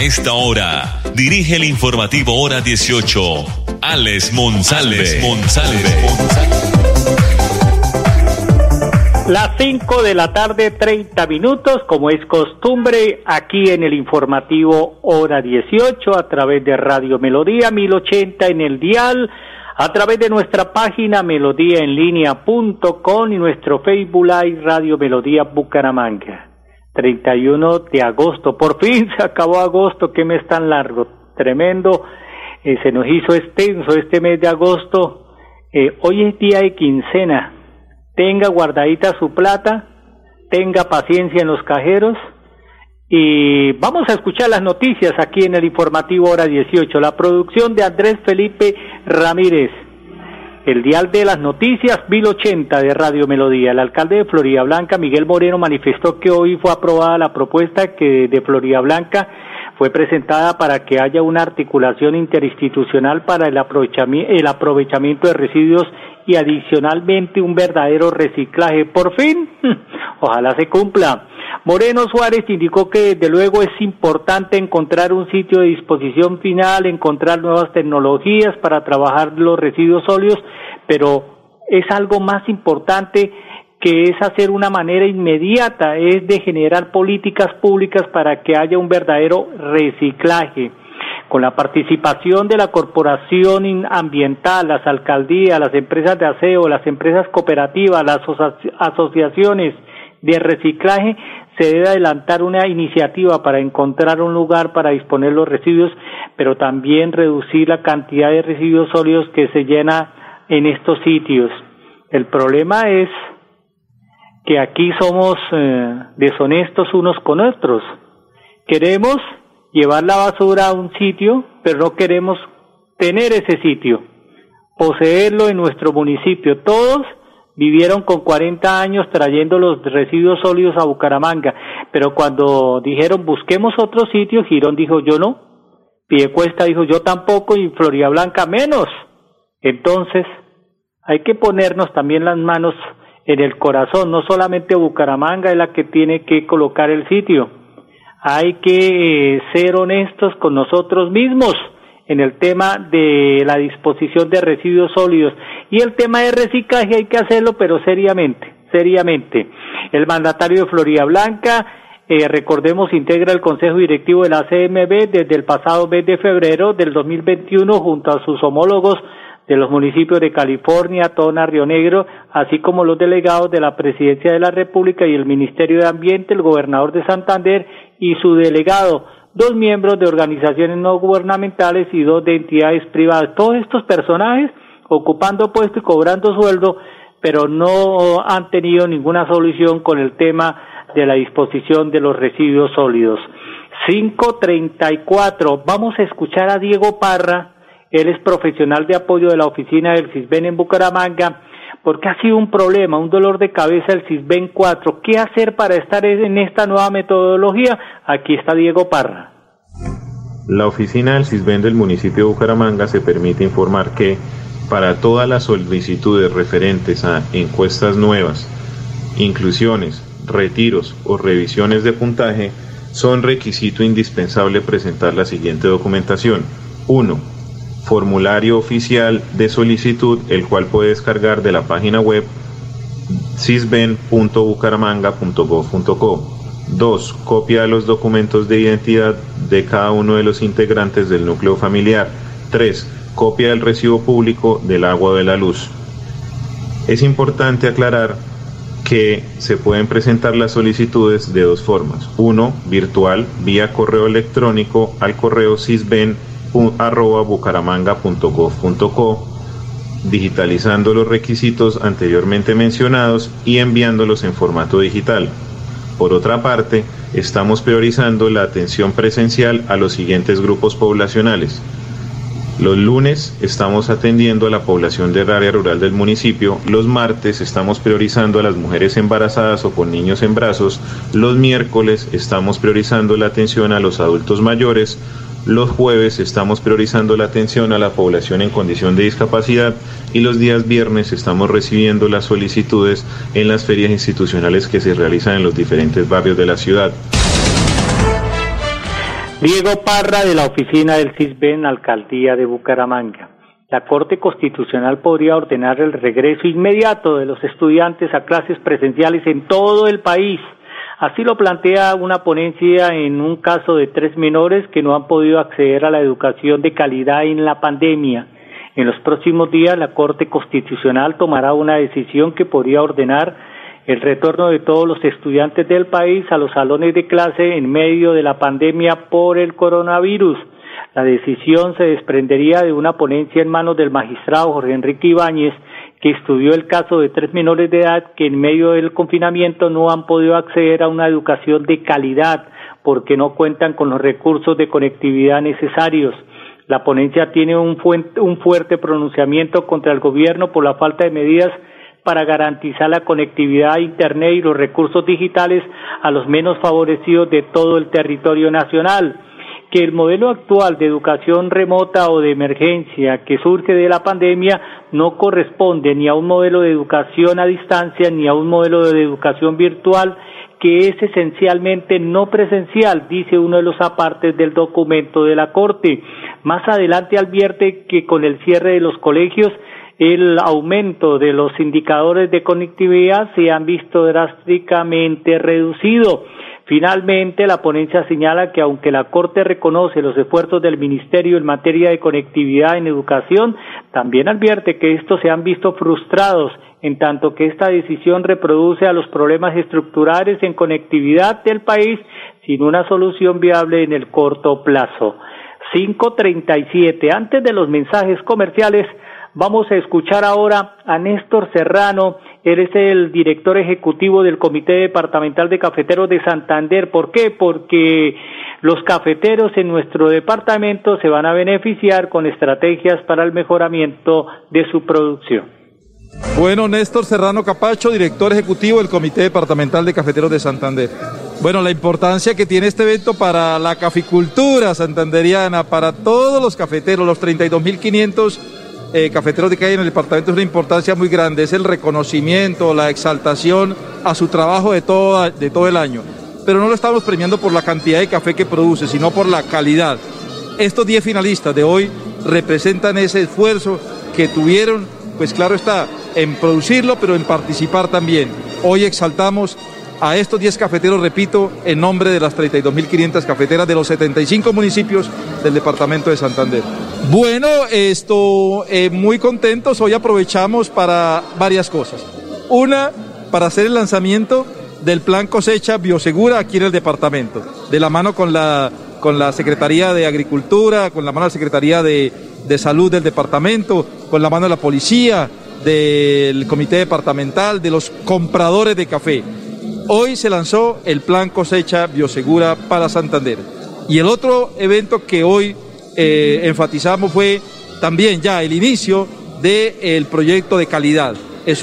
A esta hora, dirige el informativo Hora 18, Alex Monsalve. Las 5 de la tarde, 30 minutos, como es costumbre, aquí en el informativo Hora 18, a través de Radio Melodía 1080 en el dial, a través de nuestra página melodíaenlínea.com y nuestro Facebook Live Radio Melodía Bucaramanga. 31 de agosto, por fin se acabó agosto, qué mes tan largo, tremendo, eh, se nos hizo extenso este mes de agosto, eh, hoy es día de quincena, tenga guardadita su plata, tenga paciencia en los cajeros y vamos a escuchar las noticias aquí en el informativo hora 18, la producción de Andrés Felipe Ramírez. El dial de las noticias, 1080 de Radio Melodía. El alcalde de Florida Blanca, Miguel Moreno, manifestó que hoy fue aprobada la propuesta que de Florida Blanca fue presentada para que haya una articulación interinstitucional para el el aprovechamiento de residuos y adicionalmente un verdadero reciclaje. Por fin, ojalá se cumpla. Moreno Suárez indicó que desde luego es importante encontrar un sitio de disposición final, encontrar nuevas tecnologías para trabajar los residuos sólidos, pero es algo más importante que es hacer una manera inmediata, es de generar políticas públicas para que haya un verdadero reciclaje. Con la participación de la corporación ambiental, las alcaldías, las empresas de aseo, las empresas cooperativas, las asociaciones de reciclaje, se debe adelantar una iniciativa para encontrar un lugar para disponer los residuos, pero también reducir la cantidad de residuos sólidos que se llena en estos sitios. El problema es que aquí somos eh, deshonestos unos con otros. Queremos llevar la basura a un sitio, pero no queremos tener ese sitio, poseerlo en nuestro municipio. Todos vivieron con 40 años trayendo los residuos sólidos a Bucaramanga, pero cuando dijeron busquemos otro sitio, Girón dijo yo no, Piecuesta dijo yo tampoco y Florida Blanca menos. Entonces, hay que ponernos también las manos en el corazón, no solamente Bucaramanga es la que tiene que colocar el sitio, hay que eh, ser honestos con nosotros mismos en el tema de la disposición de residuos sólidos y el tema de reciclaje hay que hacerlo pero seriamente, seriamente. El mandatario de Florida Blanca, eh, recordemos, integra el Consejo Directivo de la CMB desde el pasado mes de febrero del 2021 junto a sus homólogos de los municipios de California, Tona, Río Negro, así como los delegados de la Presidencia de la República y el Ministerio de Ambiente, el gobernador de Santander y su delegado, dos miembros de organizaciones no gubernamentales y dos de entidades privadas. Todos estos personajes ocupando puesto y cobrando sueldo, pero no han tenido ninguna solución con el tema de la disposición de los residuos sólidos. 534. Vamos a escuchar a Diego Parra él es profesional de apoyo de la oficina del CISBEN en Bucaramanga, porque ha sido un problema, un dolor de cabeza el CISBEN 4. ¿Qué hacer para estar en esta nueva metodología? Aquí está Diego Parra. La oficina del CISBEN del municipio de Bucaramanga se permite informar que para todas las solicitudes referentes a encuestas nuevas, inclusiones, retiros o revisiones de puntaje, son requisito indispensable presentar la siguiente documentación. 1 formulario oficial de solicitud, el cual puede descargar de la página web cisben.bucaramanga.gov.co. 2. Copia de los documentos de identidad de cada uno de los integrantes del núcleo familiar. 3. Copia del recibo público del agua de la luz. Es importante aclarar que se pueden presentar las solicitudes de dos formas. Uno, virtual, vía correo electrónico al correo cisben arroba bucaramanga.gov.co, digitalizando los requisitos anteriormente mencionados y enviándolos en formato digital. Por otra parte, estamos priorizando la atención presencial a los siguientes grupos poblacionales. Los lunes estamos atendiendo a la población del área rural del municipio. Los martes estamos priorizando a las mujeres embarazadas o con niños en brazos. Los miércoles estamos priorizando la atención a los adultos mayores. Los jueves estamos priorizando la atención a la población en condición de discapacidad y los días viernes estamos recibiendo las solicitudes en las ferias institucionales que se realizan en los diferentes barrios de la ciudad. Diego Parra de la oficina del CISBEN, Alcaldía de Bucaramanga. La Corte Constitucional podría ordenar el regreso inmediato de los estudiantes a clases presenciales en todo el país Así lo plantea una ponencia en un caso de tres menores que no han podido acceder a la educación de calidad en la pandemia. En los próximos días la Corte Constitucional tomará una decisión que podría ordenar el retorno de todos los estudiantes del país a los salones de clase en medio de la pandemia por el coronavirus. La decisión se desprendería de una ponencia en manos del magistrado Jorge Enrique Ibáñez que estudió el caso de tres menores de edad que en medio del confinamiento no han podido acceder a una educación de calidad porque no cuentan con los recursos de conectividad necesarios. La ponencia tiene un, fuerte pronunciamiento contra el gobierno por la falta de medidas para garantizar la conectividad a Internet y los recursos digitales a los menos favorecidos de todo el territorio nacional que el modelo actual de educación remota o de emergencia que surge de la pandemia no corresponde ni a un modelo de educación a distancia ni a un modelo de educación virtual que es esencialmente no presencial, dice uno de los apartes del documento de la Corte. Más adelante advierte que con el cierre de los colegios el aumento de los indicadores de conectividad se han visto drásticamente reducido Finalmente, la ponencia señala que aunque la Corte reconoce los esfuerzos del Ministerio en materia de conectividad en educación, también advierte que estos se han visto frustrados en tanto que esta decisión reproduce a los problemas estructurales en conectividad del país sin una solución viable en el corto plazo. 537. Antes de los mensajes comerciales, vamos a escuchar ahora a Néstor Serrano, él es el director ejecutivo del Comité Departamental de Cafeteros de Santander. ¿Por qué? Porque los cafeteros en nuestro departamento se van a beneficiar con estrategias para el mejoramiento de su producción. Bueno, Néstor Serrano Capacho, director ejecutivo del Comité Departamental de Cafeteros de Santander. Bueno, la importancia que tiene este evento para la caficultura santanderiana, para todos los cafeteros, los 32.500 eh, cafeteros de calle en el departamento es una importancia muy grande, es el reconocimiento, la exaltación a su trabajo de todo, de todo el año. Pero no lo estamos premiando por la cantidad de café que produce, sino por la calidad. Estos 10 finalistas de hoy representan ese esfuerzo que tuvieron, pues claro está, en producirlo, pero en participar también. Hoy exaltamos a estos 10 cafeteros, repito, en nombre de las 32.500 cafeteras de los 75 municipios del departamento de Santander. Bueno, esto, eh, muy contentos. Hoy aprovechamos para varias cosas. Una, para hacer el lanzamiento del plan cosecha biosegura aquí en el departamento, de la mano con la, con la Secretaría de Agricultura, con la mano de la Secretaría de, de Salud del departamento, con la mano de la policía, del comité departamental, de los compradores de café. Hoy se lanzó el plan cosecha biosegura para Santander. Y el otro evento que hoy eh, enfatizamos fue también ya el inicio del proyecto de calidad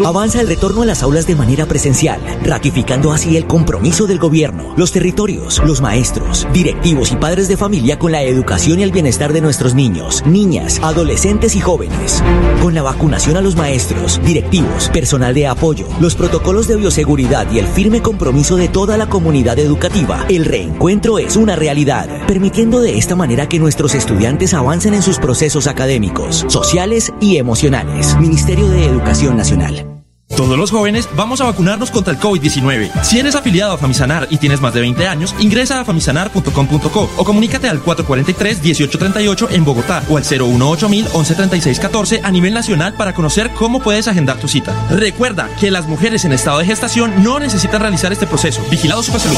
Avanza el retorno a las aulas de manera presencial, ratificando así el compromiso del gobierno, los territorios, los maestros, directivos y padres de familia con la educación y el bienestar de nuestros niños, niñas, adolescentes y jóvenes. Con la vacunación a los maestros, directivos, personal de apoyo, los protocolos de bioseguridad y el firme compromiso de toda la comunidad educativa, el reencuentro es una realidad, permitiendo de esta manera que nuestros estudiantes avancen en sus procesos académicos, sociales y emocionales. Ministerio de Educación Nacional. Todos los jóvenes vamos a vacunarnos contra el COVID-19. Si eres afiliado a Famisanar y tienes más de 20 años, ingresa a famisanar.com.co o comunícate al 443-1838 en Bogotá o al 018 113614 a nivel nacional para conocer cómo puedes agendar tu cita. Recuerda que las mujeres en estado de gestación no necesitan realizar este proceso. Vigilado su salud.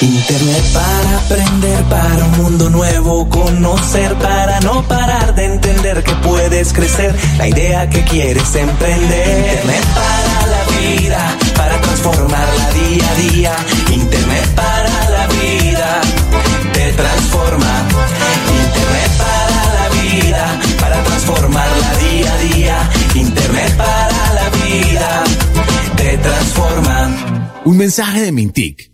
Internet para aprender, para un mundo nuevo, conocer, para no parar de entender que puedes crecer, la idea que quieres emprender. Internet para la vida, para transformarla día a día. Internet para la vida, te transforma. Internet para la vida, para transformarla día a día. Internet para la vida, te transforma. Un mensaje de Mintic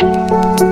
Música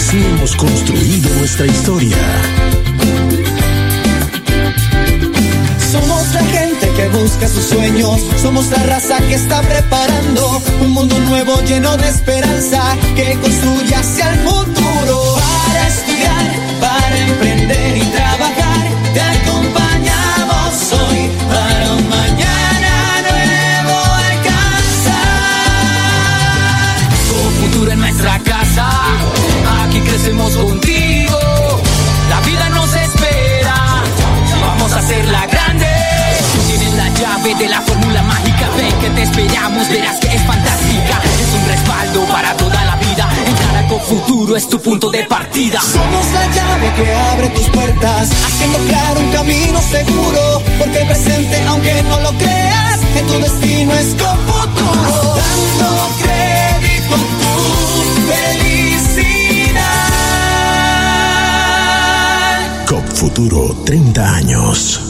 Así hemos construido nuestra historia. Somos la gente que busca sus sueños, somos la raza que está preparando un mundo nuevo lleno de esperanza que construye hacia el futuro. Crecemos contigo. La vida nos espera, vamos a hacerla grande. Tú tienes la llave de la fórmula mágica, ven que te esperamos, verás que es fantástica. Es un respaldo para toda la vida. Encara con futuro es tu punto de partida. Somos la llave que abre tus puertas, haciendo claro un camino seguro. Porque el presente, aunque no lo creas, en tu destino es con futuro. Futuro 30 años.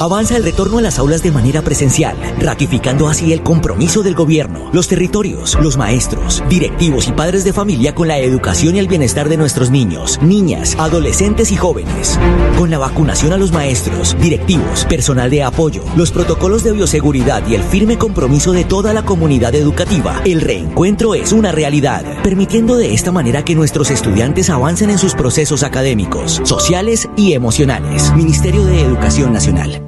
Avanza el retorno a las aulas de manera presencial, ratificando así el compromiso del gobierno, los territorios, los maestros, directivos y padres de familia con la educación y el bienestar de nuestros niños, niñas, adolescentes y jóvenes. Con la vacunación a los maestros, directivos, personal de apoyo, los protocolos de bioseguridad y el firme compromiso de toda la comunidad educativa, el reencuentro es una realidad, permitiendo de esta manera que nuestros estudiantes avancen en sus procesos académicos, sociales y emocionales. Ministerio de Educación Nacional.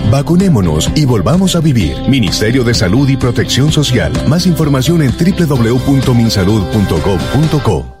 Vacunémonos y volvamos a vivir. Ministerio de Salud y Protección Social. Más información en www.minsalud.gov.co.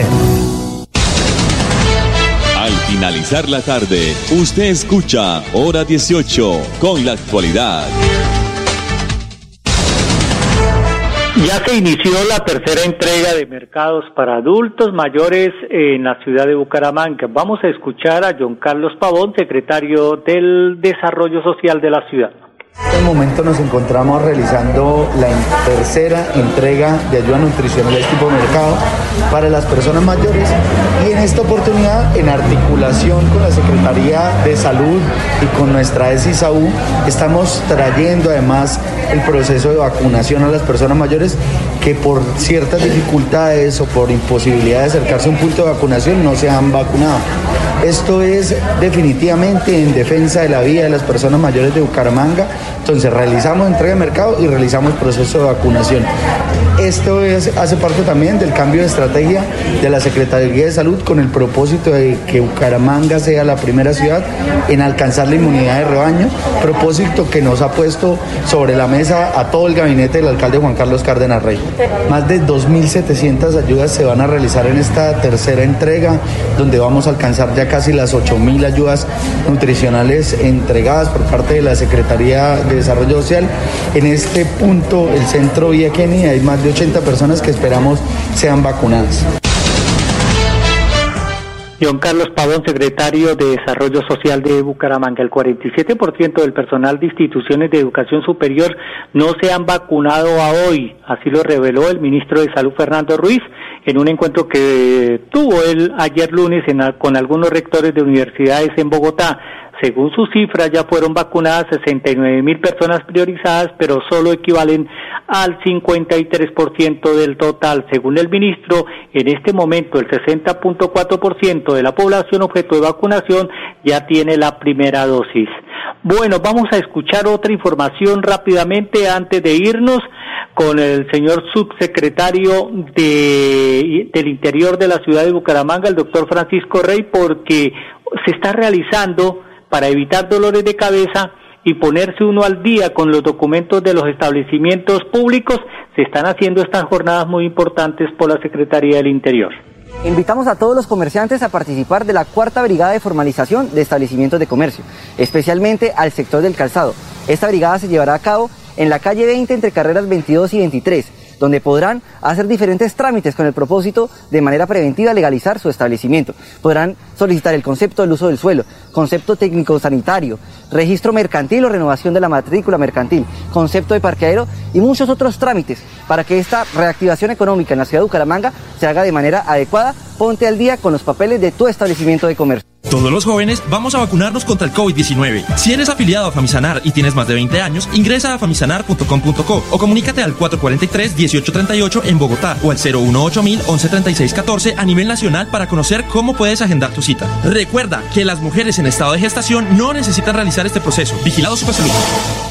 Al finalizar la tarde, usted escucha Hora 18 con la actualidad. Ya se inició la tercera entrega de mercados para adultos mayores en la ciudad de Bucaramanga. Vamos a escuchar a John Carlos Pavón, secretario del Desarrollo Social de la ciudad. En este momento nos encontramos realizando la tercera entrega de ayuda nutricional de tipo mercado para las personas mayores y en esta oportunidad en articulación con la Secretaría de Salud y con nuestra ESISAU estamos trayendo además el proceso de vacunación a las personas mayores que por ciertas dificultades o por imposibilidad de acercarse a un punto de vacunación no se han vacunado. Esto es definitivamente en defensa de la vida de las personas mayores de Bucaramanga. Entonces realizamos entrega de mercado y realizamos proceso de vacunación. Esto es, hace parte también del cambio de estrategia de la Secretaría de Salud con el propósito de que Bucaramanga sea la primera ciudad en alcanzar la inmunidad de rebaño, propósito que nos ha puesto sobre la mesa a todo el gabinete del alcalde Juan Carlos Cárdenas Rey. Más de 2.700 ayudas se van a realizar en esta tercera entrega, donde vamos a alcanzar ya casi las 8.000 ayudas nutricionales entregadas por parte de la Secretaría de Desarrollo Social. En este punto, el centro Vía Kenia, hay más de 80 personas que esperamos sean vacunadas. John Carlos Pavón, secretario de Desarrollo Social de Bucaramanga. El 47% del personal de instituciones de educación superior no se han vacunado a hoy. Así lo reveló el ministro de Salud, Fernando Ruiz, en un encuentro que tuvo él ayer lunes en, con algunos rectores de universidades en Bogotá. Según sus cifras, ya fueron vacunadas 69 mil personas priorizadas, pero solo equivalen al 53% del total. Según el ministro, en este momento el 60.4% de la población objeto de vacunación ya tiene la primera dosis. Bueno, vamos a escuchar otra información rápidamente antes de irnos con el señor subsecretario de, del Interior de la ciudad de Bucaramanga, el doctor Francisco Rey, porque se está realizando para evitar dolores de cabeza y ponerse uno al día con los documentos de los establecimientos públicos, se están haciendo estas jornadas muy importantes por la Secretaría del Interior. Invitamos a todos los comerciantes a participar de la cuarta brigada de formalización de establecimientos de comercio, especialmente al sector del calzado. Esta brigada se llevará a cabo en la calle 20 entre carreras 22 y 23 donde podrán hacer diferentes trámites con el propósito de manera preventiva legalizar su establecimiento. Podrán solicitar el concepto del uso del suelo, concepto técnico sanitario, registro mercantil o renovación de la matrícula mercantil, concepto de parqueadero y muchos otros trámites para que esta reactivación económica en la ciudad de Bucaramanga se haga de manera adecuada. Ponte al día con los papeles de tu establecimiento de comercio. Todos los jóvenes vamos a vacunarnos contra el COVID-19. Si eres afiliado a Famisanar y tienes más de 20 años, ingresa a famisanar.com.co o comunícate al 443-1838 en Bogotá o al 018 113614 a nivel nacional para conocer cómo puedes agendar tu cita. Recuerda que las mujeres en estado de gestación no necesitan realizar este proceso. Vigilado Supersalud.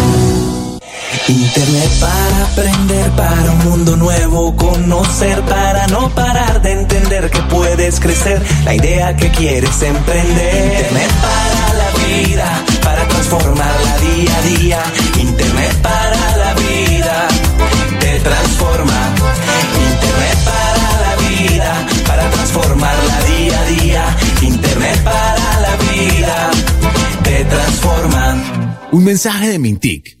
Internet para aprender, para un mundo nuevo, conocer, para no parar de entender que puedes crecer, la idea que quieres emprender. Internet para la vida, para transformarla día a día. Internet para la vida, te transforma. Internet para la vida, para transformarla día a día. Internet para la vida, te transforma. Un mensaje de Mintic.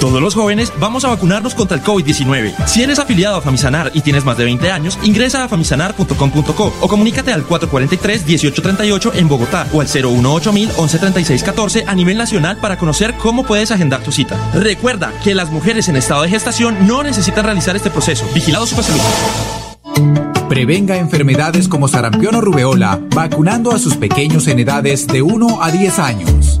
Todos los jóvenes vamos a vacunarnos contra el COVID-19. Si eres afiliado a Famisanar y tienes más de 20 años, ingresa a famisanar.com.co o comunícate al 443-1838 en Bogotá o al 018 113614 a nivel nacional para conocer cómo puedes agendar tu cita. Recuerda que las mujeres en estado de gestación no necesitan realizar este proceso. Vigilado Supersalud. Prevenga enfermedades como sarampión o rubeola vacunando a sus pequeños en edades de 1 a 10 años.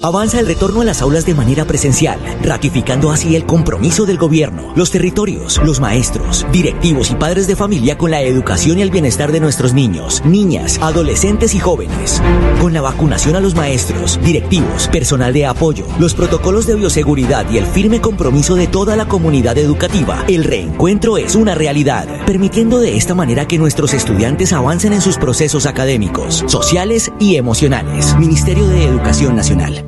Avanza el retorno a las aulas de manera presencial, ratificando así el compromiso del gobierno, los territorios, los maestros, directivos y padres de familia con la educación y el bienestar de nuestros niños, niñas, adolescentes y jóvenes. Con la vacunación a los maestros, directivos, personal de apoyo, los protocolos de bioseguridad y el firme compromiso de toda la comunidad educativa, el reencuentro es una realidad, permitiendo de esta manera que nuestros estudiantes avancen en sus procesos académicos, sociales y emocionales. Ministerio de Educación Nacional.